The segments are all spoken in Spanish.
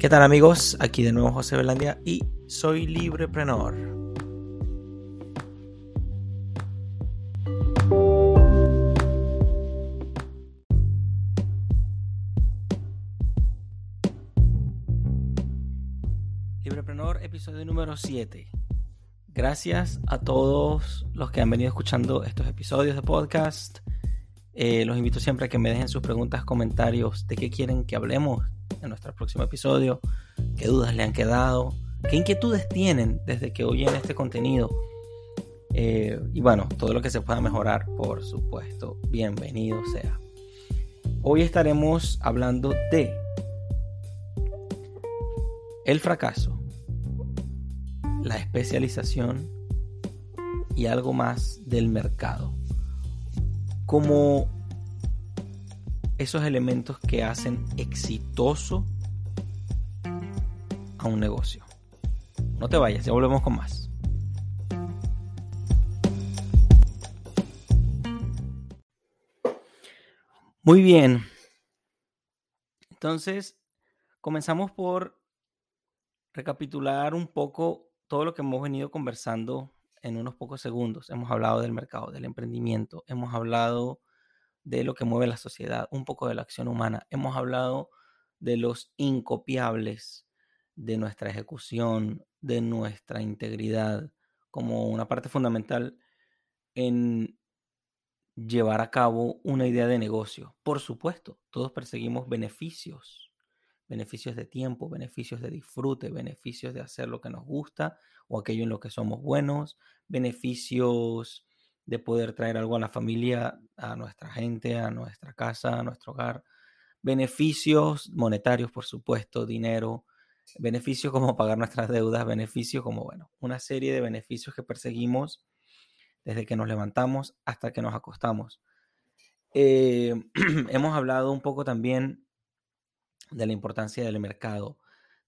¿Qué tal amigos? Aquí de nuevo José Belandia y soy Libreprenor. Libreprenor, episodio número 7. Gracias a todos los que han venido escuchando estos episodios de podcast. Eh, los invito siempre a que me dejen sus preguntas, comentarios de qué quieren que hablemos en nuestro próximo episodio, qué dudas le han quedado, qué inquietudes tienen desde que oyen este contenido. Eh, y bueno, todo lo que se pueda mejorar, por supuesto, bienvenido sea. Hoy estaremos hablando de el fracaso, la especialización y algo más del mercado. Como esos elementos que hacen exitoso a un negocio. No te vayas, ya volvemos con más. Muy bien. Entonces, comenzamos por recapitular un poco todo lo que hemos venido conversando en unos pocos segundos. Hemos hablado del mercado, del emprendimiento, hemos hablado de lo que mueve la sociedad, un poco de la acción humana. Hemos hablado de los incopiables de nuestra ejecución, de nuestra integridad, como una parte fundamental en llevar a cabo una idea de negocio. Por supuesto, todos perseguimos beneficios, beneficios de tiempo, beneficios de disfrute, beneficios de hacer lo que nos gusta o aquello en lo que somos buenos, beneficios de poder traer algo a la familia, a nuestra gente, a nuestra casa, a nuestro hogar. Beneficios monetarios, por supuesto, dinero, beneficios como pagar nuestras deudas, beneficios como, bueno, una serie de beneficios que perseguimos desde que nos levantamos hasta que nos acostamos. Eh, hemos hablado un poco también de la importancia del mercado,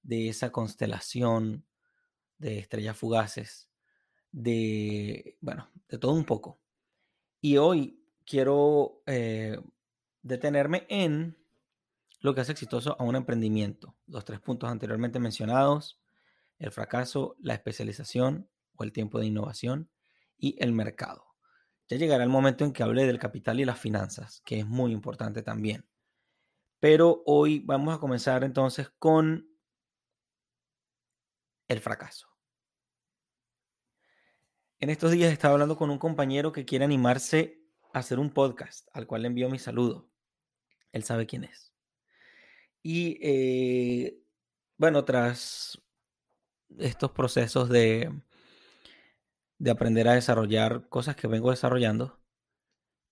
de esa constelación de estrellas fugaces, de, bueno, de todo un poco. Y hoy quiero eh, detenerme en lo que hace exitoso a un emprendimiento. Los tres puntos anteriormente mencionados, el fracaso, la especialización o el tiempo de innovación y el mercado. Ya llegará el momento en que hable del capital y las finanzas, que es muy importante también. Pero hoy vamos a comenzar entonces con el fracaso. En estos días estaba hablando con un compañero que quiere animarse a hacer un podcast, al cual le envío mi saludo. Él sabe quién es. Y eh, bueno, tras estos procesos de, de aprender a desarrollar cosas que vengo desarrollando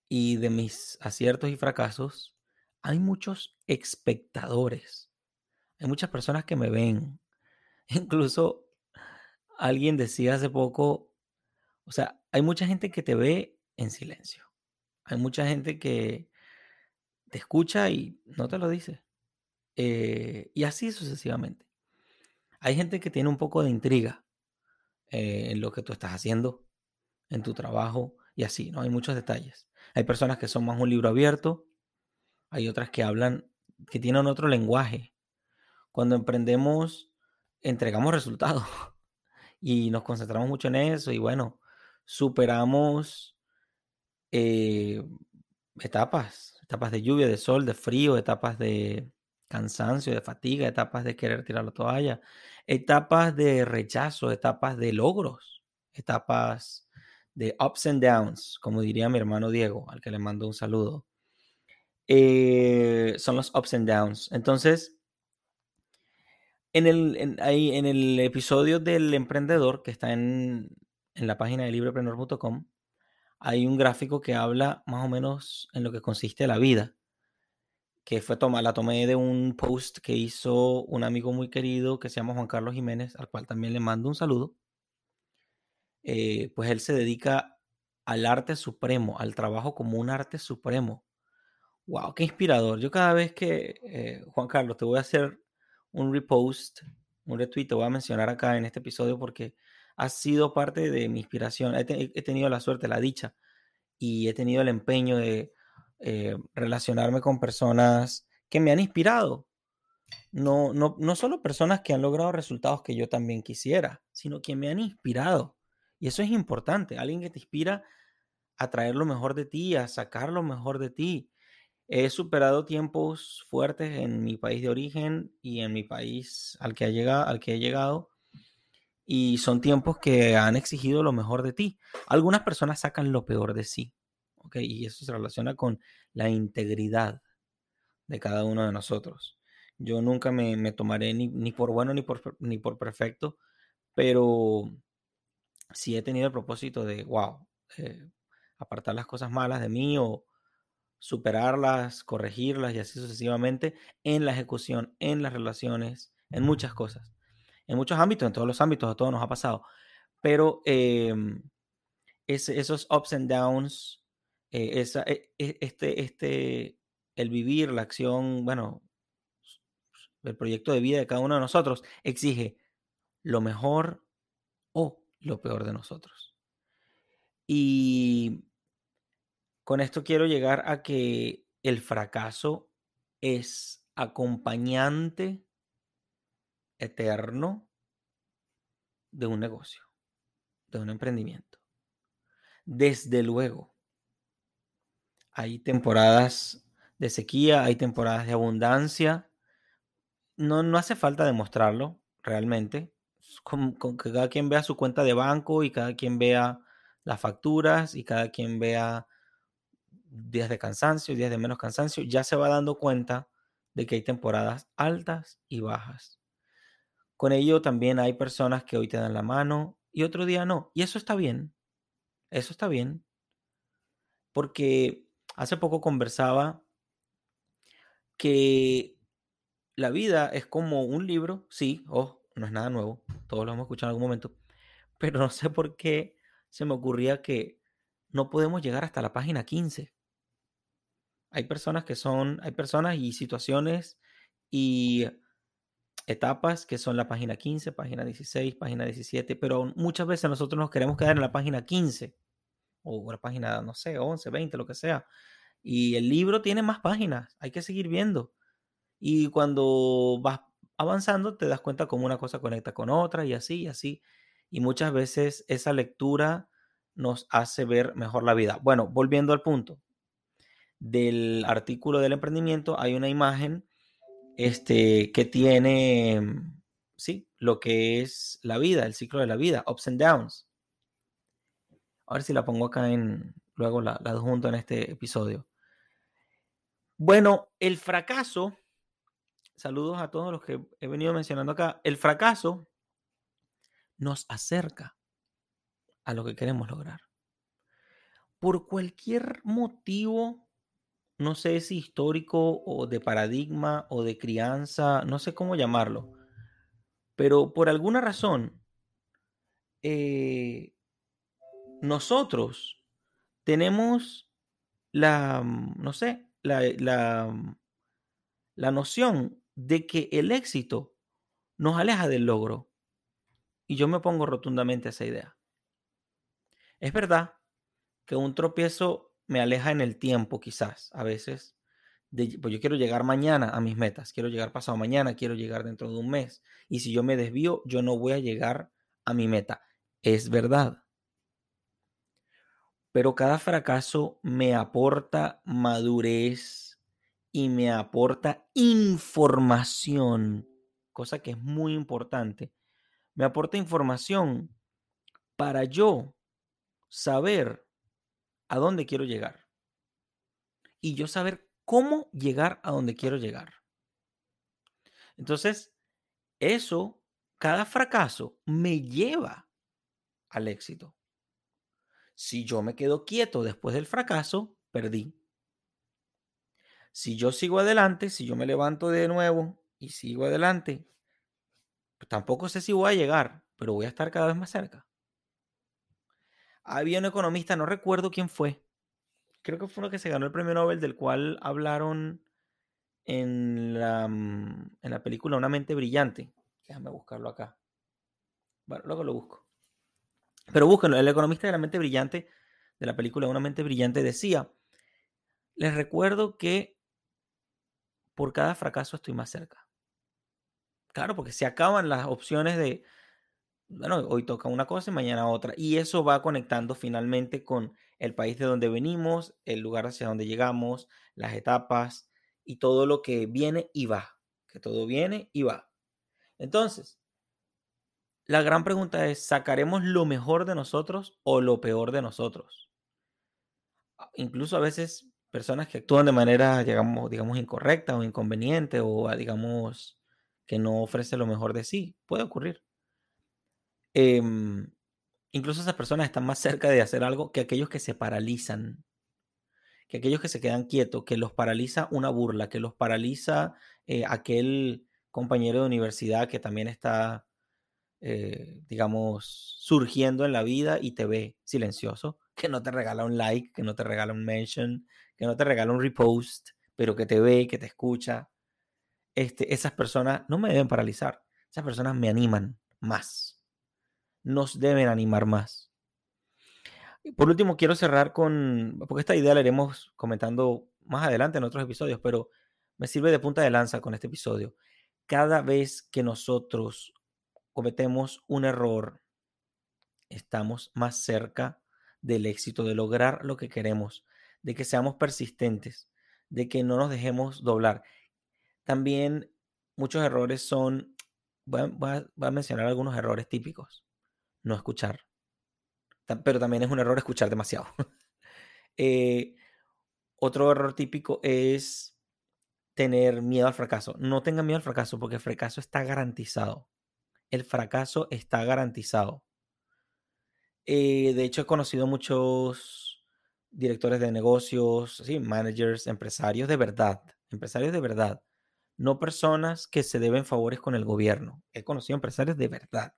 y de mis aciertos y fracasos, hay muchos espectadores. Hay muchas personas que me ven. Incluso alguien decía hace poco, o sea, hay mucha gente que te ve en silencio. Hay mucha gente que te escucha y no te lo dice. Eh, y así sucesivamente. Hay gente que tiene un poco de intriga eh, en lo que tú estás haciendo, en tu trabajo y así, ¿no? Hay muchos detalles. Hay personas que son más un libro abierto, hay otras que hablan, que tienen otro lenguaje. Cuando emprendemos, entregamos resultados y nos concentramos mucho en eso y bueno, superamos eh, etapas, etapas de lluvia, de sol, de frío, etapas de cansancio, de fatiga, etapas de querer tirar la toalla, etapas de rechazo, etapas de logros, etapas de ups and downs, como diría mi hermano Diego, al que le mando un saludo. Eh, son los ups and downs. Entonces, en el, en el episodio del emprendedor que está en, en la página de librepreneur.com hay un gráfico que habla más o menos en lo que consiste la vida, que fue toma, la tomé de un post que hizo un amigo muy querido que se llama Juan Carlos Jiménez, al cual también le mando un saludo. Eh, pues él se dedica al arte supremo, al trabajo como un arte supremo. ¡Wow! ¡Qué inspirador! Yo cada vez que, eh, Juan Carlos, te voy a hacer un repost, un retweet, te voy a mencionar acá en este episodio porque ha sido parte de mi inspiración. He, tenido la suerte, la dicha y he tenido el empeño de eh, relacionarme con personas que me han inspirado. no, no, no solo personas que han logrado resultados que yo también quisiera, sino que me han inspirado. Y eso es importante, alguien que te inspira a traer lo mejor de ti, a sacar lo mejor de ti. He superado tiempos fuertes en mi país de origen y en mi país al que, ha llegado, al que he llegado. Y son tiempos que han exigido lo mejor de ti. Algunas personas sacan lo peor de sí. ¿okay? Y eso se relaciona con la integridad de cada uno de nosotros. Yo nunca me, tomaré ni, por bueno ni por, ni por perfecto, pero sí he tenido el propósito de, wow, eh, apartar las cosas malas de mí o superarlas, corregirlas y así sucesivamente en la ejecución, en las relaciones, en muchas cosas, en muchos ámbitos, en todos los ámbitos, a todos nos ha pasado. Pero em, esos ups and downs, eh, e, e, este, este, el vivir, la acción, bueno, el proyecto de vida de cada uno de nosotros exige lo mejor o lo peor de nosotros. Y con esto quiero llegar a que el fracaso es acompañante eterno de un negocio, de un emprendimiento. Desde luego, hay temporadas de sequía, hay temporadas de abundancia. No, no hace falta demostrarlo realmente. Con, con que cada quien vea su cuenta de banco y cada quien vea las facturas y cada quien vea días de cansancio, días de menos cansancio, ya se va dando cuenta de que hay temporadas altas y bajas. Con ello también hay personas que hoy te dan la mano y otro día no. Y eso está bien. Eso está bien. Porque hace poco conversaba que la vida es como un libro, sí, oh, no es nada nuevo, todos lo hemos escuchado en algún momento, pero no sé por qué se me ocurría que no podemos llegar hasta la página 15. Hay personas que son, hay personas y situaciones y etapas que son la página 15, página 16, página 17, pero muchas veces nosotros nos queremos quedar en la página 15 o la página, no sé, 11, 20, lo que sea. Y el libro tiene más páginas, hay que seguir viendo. Y cuando vas avanzando te das cuenta cómo una cosa conecta con otra y así y así. Y muchas veces esa lectura nos hace ver mejor la vida. Bueno, volviendo al punto, del artículo del emprendimiento hay una imagen este, que tiene, sí, lo que es la vida, el ciclo de la vida, ups and downs. A ver si la pongo acá en, luego la, la adjunto en este episodio. Bueno, el fracaso, saludos a todos los que he venido mencionando acá, el fracaso nos acerca a lo que queremos lograr. Por cualquier motivo no sé si histórico o de paradigma o de crianza, no sé cómo llamarlo, pero por alguna razón, eh, nosotros tenemos la, mm, no sé, la, la, mm, la noción de que el éxito nos aleja del logro. Y yo me opongo rotundamente a esa idea. Es verdad que un tropiezo me aleja en el tiempo quizás a veces. pues yo quiero llegar mañana a mis metas, quiero llegar pasado mañana, quiero llegar dentro de un mes. Y si yo me desvío, yo no voy a llegar a mi meta. Es verdad. Pero cada fracaso me aporta madurez y me aporta información, cosa que es muy importante. Me aporta información para yo saber a dónde quiero llegar. Y yo saber cómo llegar a donde quiero llegar. Entonces, eso, cada fracaso me lleva al éxito. Si yo me quedo quieto después del fracaso, perdí. Si yo sigo adelante, si yo me levanto de nuevo y sigo adelante, pues tampoco sé si voy a llegar, pero voy a estar cada vez más cerca había un economista, no recuerdo quién fue, creo que fue uno que se ganó el premio Nobel, del cual hablaron en la, mm, en la película Una mente brillante. Déjame buscarlo acá. Bueno, luego lo busco. Pero búsquenlo. El economista de la mente brillante, de la película Una mente brillante, decía, les recuerdo que por cada fracaso estoy más cerca. Claro, porque se acaban las opciones de, bueno, hoy toca una cosa y mañana otra. Y eso va conectando finalmente con el país de donde venimos, el lugar hacia donde llegamos, las etapas y todo lo que viene y va. Que todo viene y va. Entonces, la gran pregunta es, ¿sacaremos lo mejor de nosotros o lo peor de nosotros? Ah, incluso a veces personas que actúan de manera, digamos, digamos incorrecta o inconveniente o, digamos, que no ofrece lo mejor de sí. Puede ocurrir. Em, incluso esas personas están más cerca de hacer algo que aquellos que se paralizan, que aquellos que se quedan quietos, que los paraliza una burla, que los paraliza eh, aquel compañero de universidad que también está, eh, digamos, surgiendo en la vida y te ve silencioso, que no te regala un like, que no te regala un mention, que no te regala un repost, pero que te ve, que te escucha. Este, esas personas no me deben paralizar, esas personas me animan más nos deben animar más. Por último, quiero cerrar con, porque esta idea la iremos comentando más adelante en otros episodios, pero me sirve de punta de lanza con este episodio. Cada vez que nosotros cometemos un error, estamos más cerca del éxito, de lograr lo que queremos, de que seamos persistentes, de que no nos dejemos doblar. También muchos errores son, voy a, mencionar algunos errores típicos no escuchar. Pero también es un error escuchar demasiado. Eh, otro error típico es tener miedo al fracaso. No tengan miedo al fracaso porque el fracaso está garantizado. El fracaso está garantizado. Eh, de hecho, he conocido muchos directores de negocios, ¿sí? managers, empresarios de verdad, empresarios de verdad, no personas que se deben favores con el gobierno. He conocido empresarios de verdad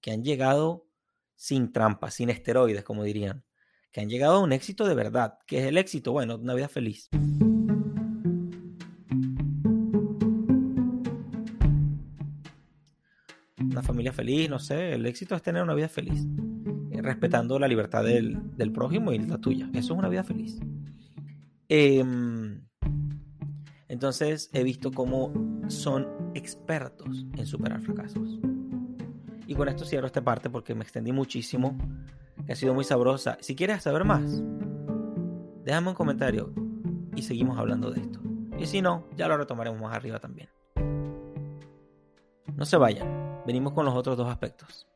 que han llegado sin trampas, sin esteroides, como dirían, que han llegado a un éxito de verdad. que es el éxito? Bueno, una vida feliz. Una familia feliz, no sé, el éxito es tener una vida feliz, eh, respetando la libertad del, prójimo y la tuya. Eso es una vida feliz. Em, entonces he visto cómo son expertos en superar fracasos. Y con esto cierro esta parte porque me extendí muchísimo, que ha sido muy sabrosa. Si quieres saber más, déjame un comentario y seguimos hablando de esto. Y si no, ya lo retomaremos más arriba también. No se vayan, venimos con los otros dos aspectos.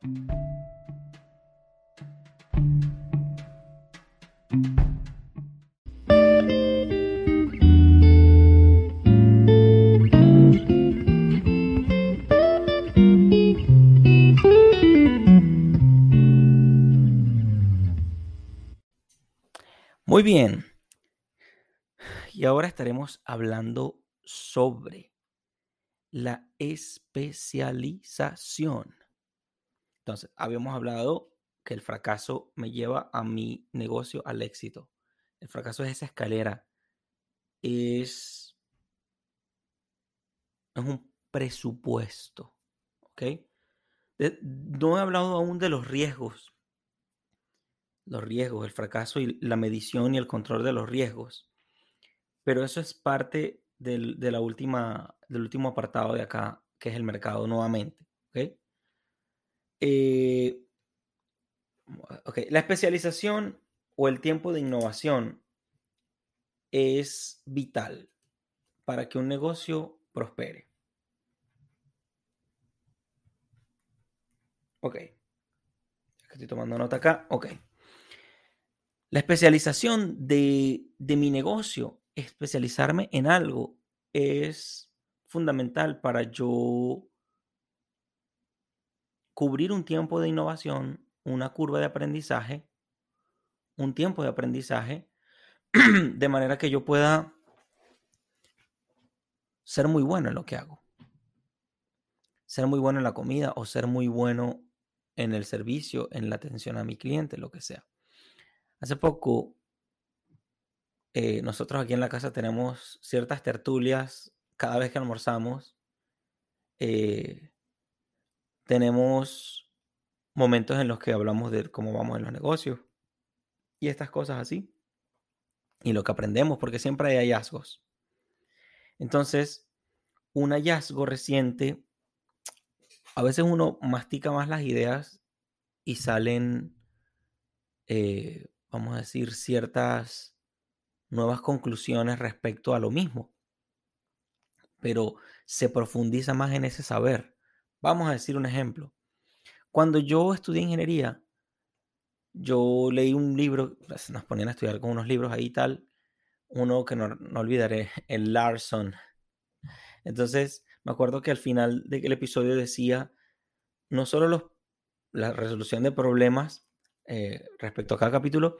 Muy bien. Y ahora estaremos hablando sobre la especialización. Entonces, habíamos hablado que el fracaso me lleva a mi negocio al éxito. El fracaso es esa escalera. Es, es un presupuesto. ¿Ok? no he hablado aún de los riesgos los riesgos, el fracaso y la medición y el control de los riesgos. Pero eso es parte del, de la última, del último apartado de acá, que es el mercado nuevamente. Eh, la especialización o el tiempo de innovación es vital para que un negocio prospere. Ok. Estoy tomando nota acá. Ok. La especialización de, mi negocio, especializarme en algo, es fundamental para yo cubrir un tiempo de innovación, una curva de aprendizaje, un tiempo de aprendizaje, de manera que yo pueda ser muy bueno en lo que hago. Ser muy bueno en la comida o ser muy bueno en el servicio, en la atención a mi cliente, lo que sea. Hace poco, eh, nosotros aquí en la casa tenemos ciertas tertulias cada vez que almorzamos. Eh, tenemos momentos en los que hablamos de cómo vamos en los negocios y estas cosas así. Y lo que aprendemos, porque siempre hay hallazgos. Entonces, un hallazgo reciente a veces uno mastica más las ideas y salen, eh, vamos a decir, ciertas nuevas conclusiones respecto a lo mismo. Pero se profundiza más en ese saber. Vamos a decir un ejemplo. Cuando yo estudié ingeniería, yo leí un libro, pues, nos ponían a estudiar con unos libros ahí y tal, uno que no, no olvidaré, el Larson. Entonces, me acuerdo que al final del episodio decía, no solo los, la resolución de problemas eh, respecto a cada capítulo,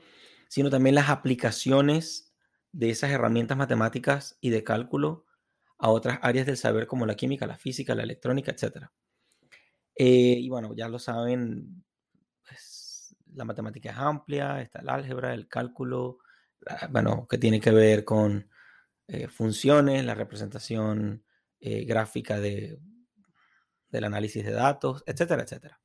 sino también las aplicaciones de esas herramientas matemáticas y de cálculo a otras áreas del saber como la química, la física, la electrónica, etc. Eh, y bueno, ya lo saben, pues, la matemática es amplia, está el álgebra, el cálculo, bueno, que tiene que ver con eh, funciones, la representación gráfica de, del análisis de datos, etcétera, etcétera.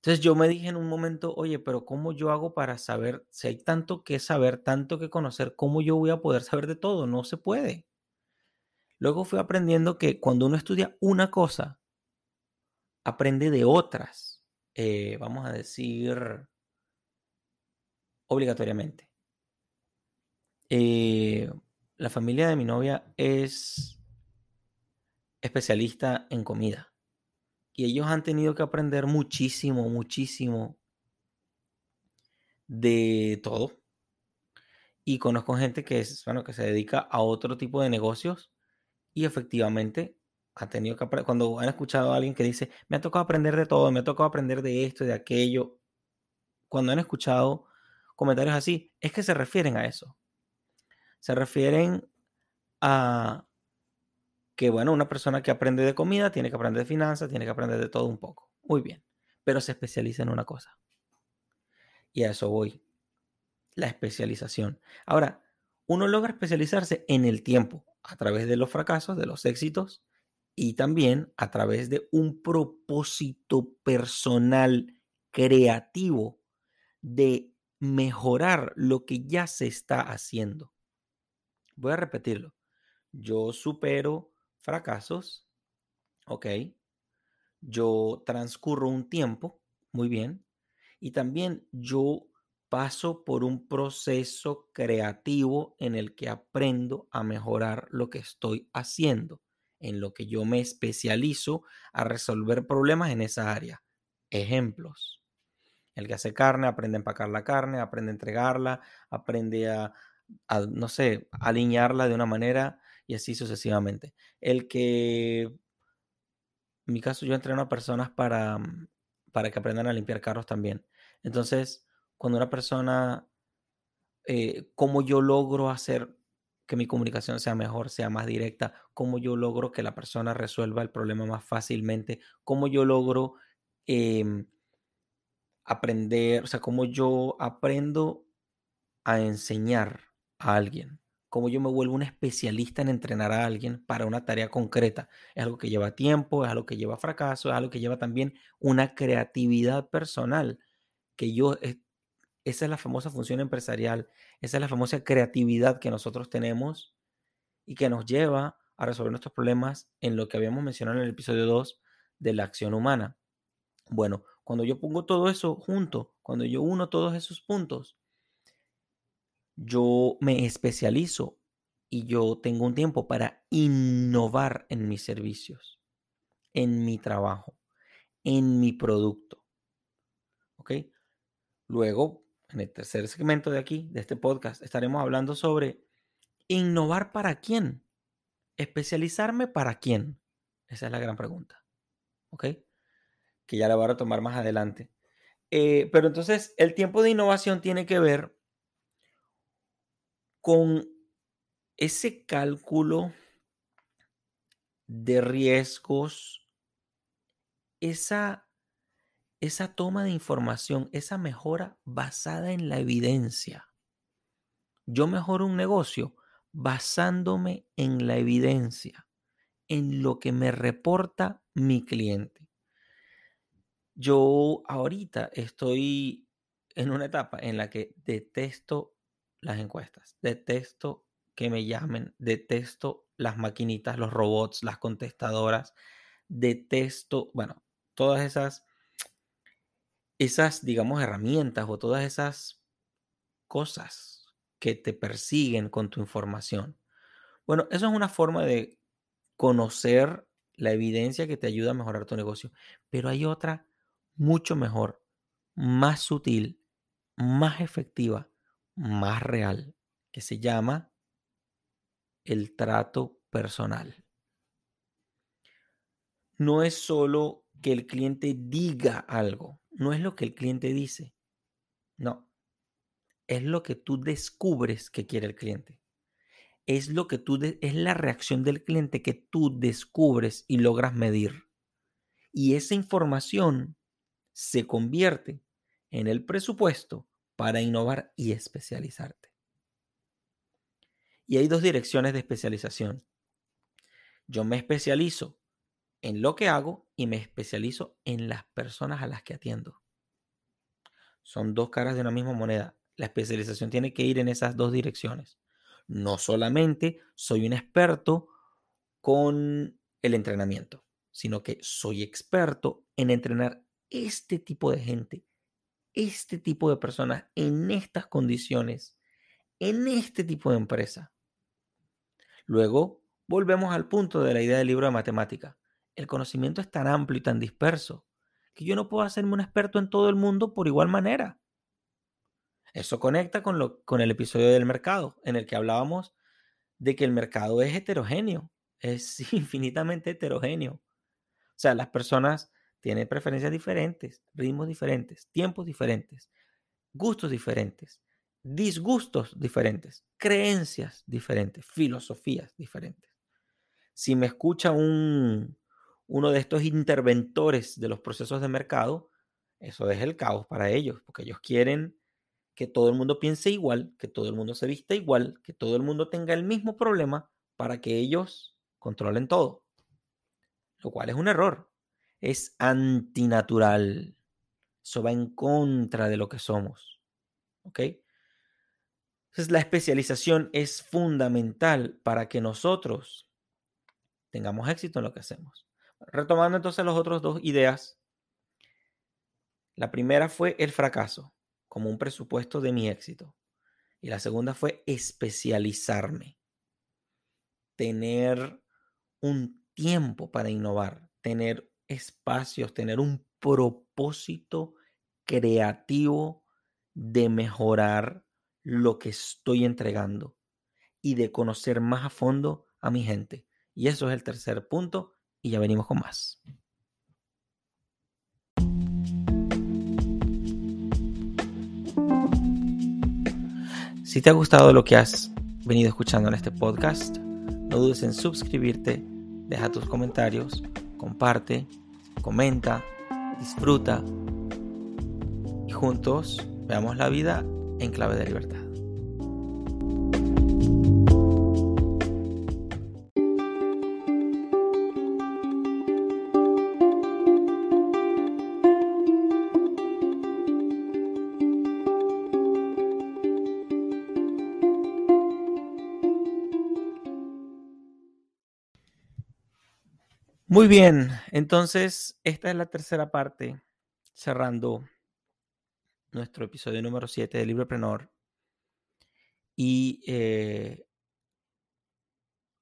Entonces yo me dije en un momento, oye, pero ¿cómo yo hago para saber, si hay tanto que saber, tanto que conocer, ¿cómo yo voy a poder saber de todo? No se puede. Luego fui aprendiendo que cuando uno estudia una cosa, aprende de otras, eh, vamos a decir, obligatoriamente. Eh, la familia de mi novia es especialista en comida. Y ellos han tenido que aprender muchísimo, muchísimo de todo. Y conozco gente que es, bueno, que se dedica a otro tipo de negocios y efectivamente ha tenido que. Cuando han escuchado a alguien que dice, me ha tocado aprender de todo, me ha tocado aprender de esto de aquello, cuando han escuchado comentarios así, es que se refieren a eso. Se refieren a que, bueno, una persona que aprende de comida tiene que aprender de finanzas, tiene que aprender de todo un poco. Muy bien, pero se especializa en una cosa. Y a eso voy. La especialización. Ahora, uno logra especializarse en el tiempo, a través de los fracasos, de los éxitos, y también a través de un propósito personal creativo de mejorar lo que ya se está haciendo. Voy a repetirlo. Yo supero fracasos, ¿ok? Yo transcurro un tiempo, muy bien. Y también yo paso por un proceso creativo en el que aprendo a mejorar lo que estoy haciendo, en lo que yo me especializo a resolver problemas en esa área. Ejemplos. El que hace carne aprende a empacar la carne, aprende a entregarla, aprende a, no sé, alinearla de una manera y así sucesivamente. El que, en mi caso, yo entreno a personas para, mm, para que aprendan a limpiar carros también. Entonces, cuando una persona, eh, cómo yo logro hacer que mi comunicación sea mejor, sea más directa, cómo yo logro que la persona resuelva el problema más fácilmente, cómo yo logro em, aprender, o sea, cómo yo aprendo a enseñar a alguien, cómo yo me vuelvo un especialista en entrenar a alguien para una tarea concreta. Es algo que lleva tiempo, es algo que lleva fracaso, es algo que lleva también una creatividad personal, que yo, esa es la famosa función empresarial, esa es la famosa creatividad que nosotros tenemos y que nos lleva a resolver nuestros problemas en lo que habíamos mencionado en el episodio 2 de la acción humana. Bueno, cuando yo pongo todo eso junto, cuando yo uno todos esos puntos, yo me especializo y yo tengo un tiempo para innovar en mis servicios, en mi trabajo, en mi producto. ¿Ok? Luego, en el tercer segmento de aquí, de este podcast, estaremos hablando sobre innovar para quién. Especializarme para quién. Esa es la gran pregunta. ¿Ok? que ya la voy a retomar más adelante. Eh, pero entonces el tiempo de innovación tiene que ver con ese cálculo de riesgos, esa, esa toma de información, esa mejora basada en la evidencia. Yo mejoro un negocio basándome en la evidencia, en lo que me reporta mi cliente. Yo ahorita estoy en una etapa en la que detesto las encuestas, detesto que me llamen, detesto las maquinitas, los robots, las contestadoras, detesto, bueno, todas esas, esas, digamos, herramientas o todas esas cosas que te persiguen con tu información. Bueno, eso es una forma de conocer la evidencia que te ayuda a mejorar tu negocio, pero hay otra mucho mejor, más sutil, más efectiva, más real, que se llama el trato personal. No es solo que el cliente diga algo, no es lo que el cliente dice, no, es lo que tú descubres que quiere el cliente. Es lo que tú es la reacción del cliente que tú descubres y logras medir. Y esa información se convierte en el presupuesto para innovar y especializarte. Y hay dos direcciones de especialización. Yo me especializo en lo que hago y me especializo en las personas a las que atiendo. Son dos caras de una misma moneda. La especialización tiene que ir en esas dos direcciones. No solamente soy un experto con el entrenamiento, sino que soy experto en entrenar este tipo de gente, este tipo de personas en estas condiciones, en este tipo de empresa. Luego, volvemos al punto de la idea del libro de matemática. El conocimiento es tan amplio y tan disperso que yo no puedo hacerme un experto en todo el mundo por igual manera. Eso conecta con, lo, con el episodio del mercado, en el que hablábamos de que el mercado es heterogéneo, es infinitamente heterogéneo. O sea, las personas tienen preferencias diferentes, ritmos diferentes, tiempos diferentes, gustos diferentes, disgustos diferentes, creencias diferentes, filosofías diferentes. Si me escucha un, uno de estos interventores de los procesos de mercado, eso es el caos para ellos, porque ellos quieren que todo el mundo piense igual, que todo el mundo se vista igual, que todo el mundo tenga el mismo problema para que ellos controlen todo. Lo cual es un error. Es antinatural. Eso va en contra de lo que somos. ¿Ok? Entonces la especialización es fundamental para que nosotros tengamos éxito en lo que hacemos. Retomando entonces las otras dos ideas. La primera fue el fracaso como un presupuesto de mi éxito. Y la segunda fue especializarme. Tener un tiempo para innovar, tener espacios, tener un propósito creativo de mejorar lo que estoy entregando y de conocer más a fondo a mi gente. Y eso es el tercer punto y ya venimos con más. Si te ha gustado lo que has venido escuchando en este podcast, no dudes en suscribirte, deja tus comentarios, comparte, comenta, disfruta y juntos veamos la vida en clave de libertad. Muy bien, entonces esta es la tercera parte, cerrando nuestro episodio número 7 de Libreprenor. Y eh,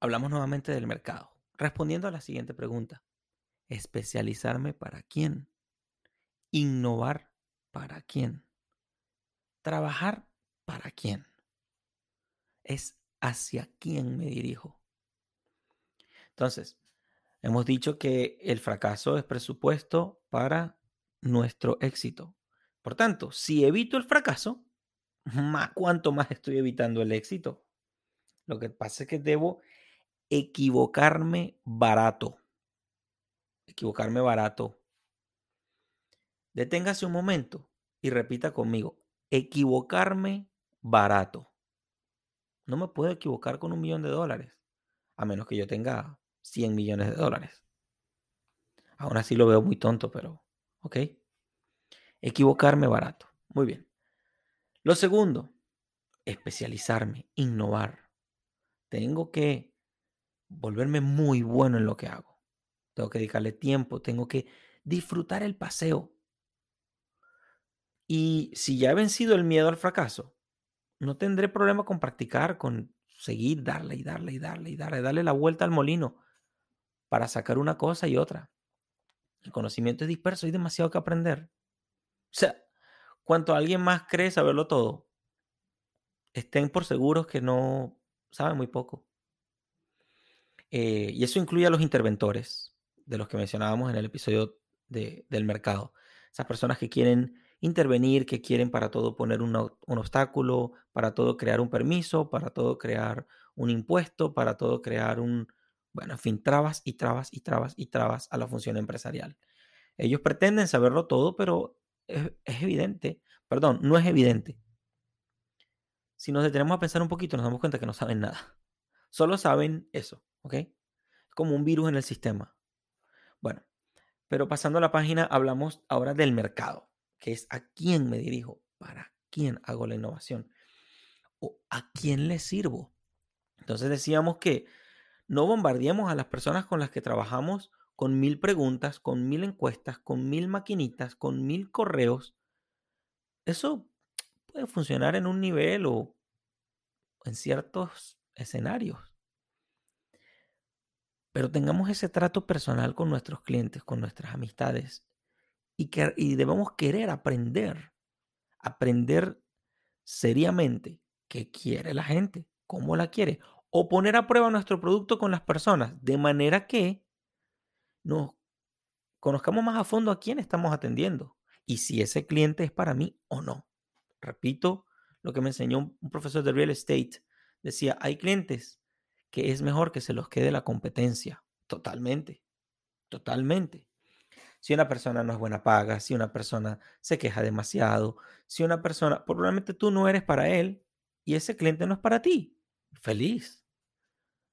hablamos nuevamente del mercado, respondiendo a la siguiente pregunta. ¿Especializarme para quién? ¿Innovar para quién? ¿Trabajar para quién? Es hacia quién me dirijo. Entonces, Hemos dicho que el fracaso es presupuesto para nuestro éxito. Por tanto, si evito el fracaso, más, ¿cuánto más estoy evitando el éxito? Lo que pasa es que debo equivocarme barato. Equivocarme barato. Deténgase un momento y repita conmigo. Equivocarme barato. No me puedo equivocar con un millón de dólares, a menos que yo tenga 100 millones de dólares. Aún así lo veo muy tonto, pero ok. Equivocarme barato. Muy bien. Lo segundo, especializarme, innovar. Tengo que volverme muy bueno en lo que hago. tengo que dedicarle tiempo, tengo que disfrutar el paseo. Y si ya he vencido el miedo al fracaso, no tendré problema con practicar, con seguir, darle y darle y darle y darle, darle la vuelta al molino para sacar una cosa y otra. El conocimiento es disperso, hay demasiado que aprender. O sea, cuanto alguien más cree saberlo todo, estén por seguros que no saben muy poco. Eh, y eso incluye a los interventores, de los que mencionábamos en el episodio del mercado. Esas personas que quieren intervenir, que quieren para todo poner un, obstáculo, para todo crear un permiso, para todo crear un impuesto, para todo crear un, bueno, en fin, trabas y trabas y trabas y trabas a la función empresarial. Ellos pretenden saberlo todo, pero es, evidente, perdón, no es evidente. Si nos detenemos a pensar un poquito, nos damos cuenta que no saben nada. Solo saben eso, ¿ok? Como un virus en el sistema. Bueno, pero pasando a la página, hablamos ahora del mercado que es a quién me dirijo, para quién hago la innovación o a quién le sirvo. Entonces decíamos que no bombardeemos a las personas con las que trabajamos con mil preguntas, con mil encuestas, con mil maquinitas, con mil correos. Eso puede funcionar en un nivel o en ciertos escenarios. Pero tengamos ese trato personal con nuestros clientes, con nuestras amistades y, que, debemos querer aprender, aprender seriamente qué quiere la gente, cómo la quiere, o poner a prueba nuestro producto con las personas, de manera que nos conozcamos más a fondo a quién estamos atendiendo y si ese cliente es para mí o no. Repito lo que me enseñó un profesor de real estate. Decía, hay clientes que es mejor que se los quede la competencia. Totalmente, totalmente. Si una persona no es buena paga, si una persona se queja demasiado, si una persona, probablemente tú no eres para él y ese cliente no es para ti. Feliz.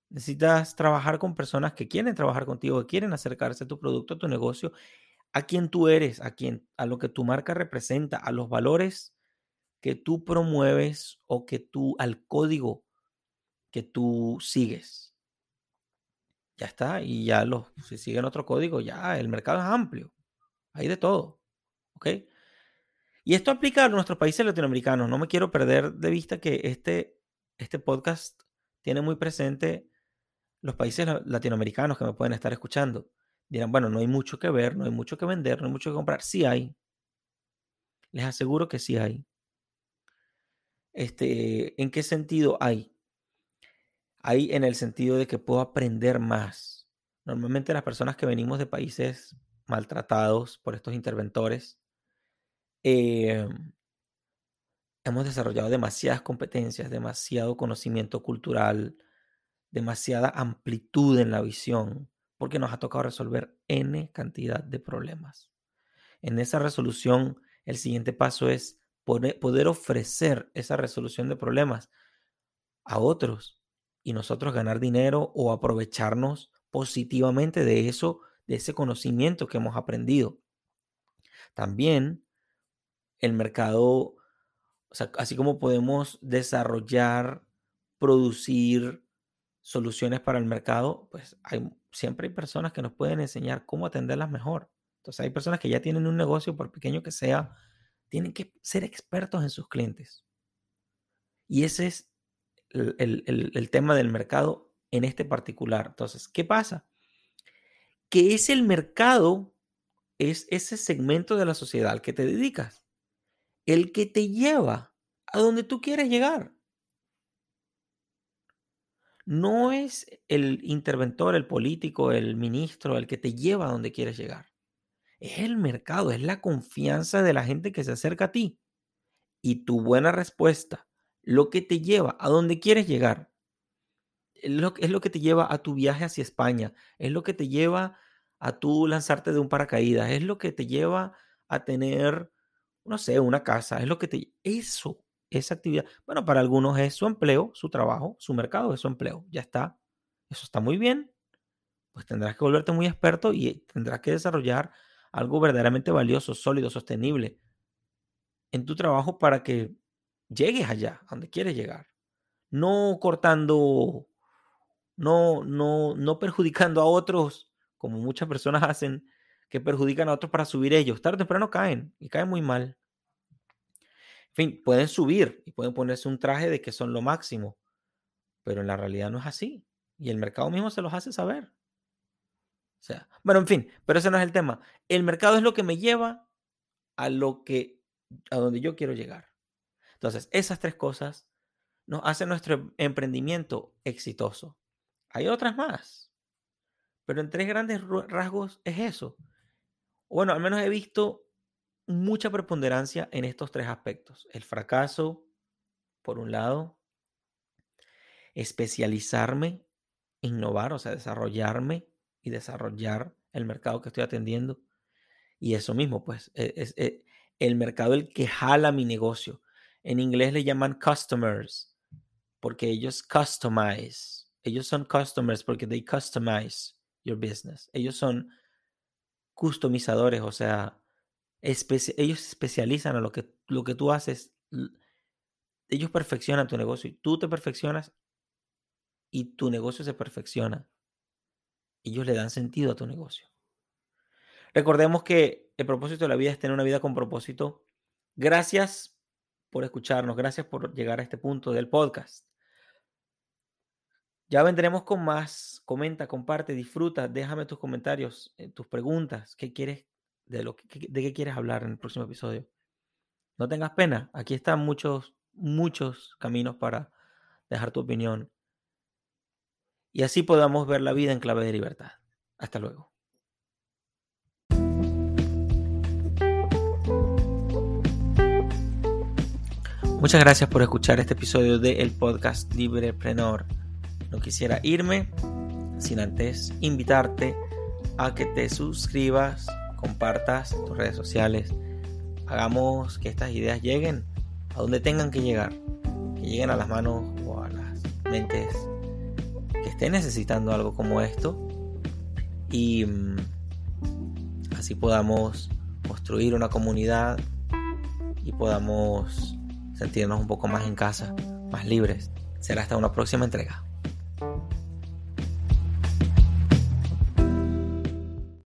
Necesitas trabajar con personas que quieren trabajar contigo, que quieren acercarse a tu producto, a tu negocio, a quien tú eres, a quien a lo que tu marca representa, a los valores que tú promueves o que tú al código que tú sigues ya está. Y ya los, si siguen otro código, ya el mercado es amplio. Hay de todo. ¿Ok? Y esto aplica a nuestros países latinoamericanos. No me quiero perder de vista que este, este podcast tiene muy presente los países latinoamericanos que me pueden estar escuchando. Dirán, bueno, no hay mucho que ver, no hay mucho que vender, no hay mucho que comprar. Sí hay. Les aseguro que sí hay. Este, ¿En qué sentido hay? Hay en el sentido de que puedo aprender más. Normalmente las personas que venimos de países maltratados por estos interventores, em, hemos desarrollado demasiadas competencias, demasiado conocimiento cultural, demasiada amplitud en la visión, porque nos ha tocado resolver N cantidad de problemas. En esa resolución, el siguiente paso es poder ofrecer esa resolución de problemas a otros y nosotros ganar dinero o aprovecharnos positivamente de eso, de ese conocimiento que hemos aprendido. También el mercado, así como podemos desarrollar, producir soluciones para el mercado, pues hay, siempre hay personas que nos pueden enseñar cómo atenderlas mejor. Entonces hay personas que ya tienen un negocio, por pequeño que sea, tienen que ser expertos en sus clientes. Y ese es el, tema del mercado en este particular. Entonces, ¿qué pasa? Que es el mercado, es ese segmento de la sociedad al que te dedicas, el que te lleva a donde tú quieres llegar. No es el interventor, el político, el ministro, el que te lleva a donde quieres llegar. Es el mercado, es la confianza de la gente que se acerca a ti. Y tu buena respuesta lo que te lleva a donde quieres llegar. Es lo, es lo que te lleva a tu viaje hacia España, es lo que te lleva a tú lanzarte de un paracaídas, es lo que te lleva a tener, no sé, una casa, es lo que te... Eso, esa actividad. Bueno, para algunos es su empleo, su trabajo, su mercado es su empleo, ya está. Eso está muy bien. Pues tendrás que volverte muy experto y tendrás que desarrollar algo verdaderamente valioso, sólido, sostenible en tu trabajo para que llegues allá, donde quieres llegar. No cortando, no, no, no perjudicando a otros como muchas personas hacen, que perjudican a otros para subir ellos. Tarde o temprano caen y caen muy mal. Fin, pueden subir y pueden ponerse un traje de que son lo máximo, pero en la realidad no es así. Y el mercado mismo se los hace saber. O sea, bueno, en fin, pero ese no es el tema. El mercado es lo que me lleva a lo que, a donde yo quiero llegar. Entonces, esas tres cosas nos hacen nuestro emprendimiento exitoso. Hay otras más, pero en tres grandes rasgos es eso. Bueno, al menos he visto mucha preponderancia en estos tres aspectos. El fracaso, por un lado, especializarme, innovar, o sea, desarrollarme y desarrollar el mercado que estoy atendiendo. Y eso mismo, pues, e, es, e, el mercado el que jala mi negocio. En inglés le llaman customers, porque ellos customize. Ellos son customers porque they customize your business. Ellos son customizadores, o sea, ellos especializan a lo que, lo que tú haces. Ellos perfeccionan tu negocio y tú te perfeccionas y tu negocio se perfecciona. Ellos le dan sentido a tu negocio. Recordemos que el propósito de la vida es tener una vida con propósito. Gracias por escucharnos, gracias por llegar a este punto del podcast. Ya vendremos con más. Comenta, comparte, disfruta, déjame tus comentarios, eh, tus preguntas, qué quieres de lo que, de qué quieres hablar en el próximo episodio. No tengas pena, aquí están muchos muchos caminos para dejar tu opinión y así podamos ver la vida en clave de libertad. Hasta luego. Muchas gracias por escuchar este episodio del el podcast Libreprenor. No quisiera irme sin antes invitarte a que te suscribas, compartas tus redes sociales. Hagamos que estas ideas lleguen a donde tengan que llegar, que lleguen a las manos o a las mentes que esté necesitando algo como esto y mm, así podamos construir una comunidad y podamos sentirnos un poco más en casa, más libres. Será hasta una próxima entrega.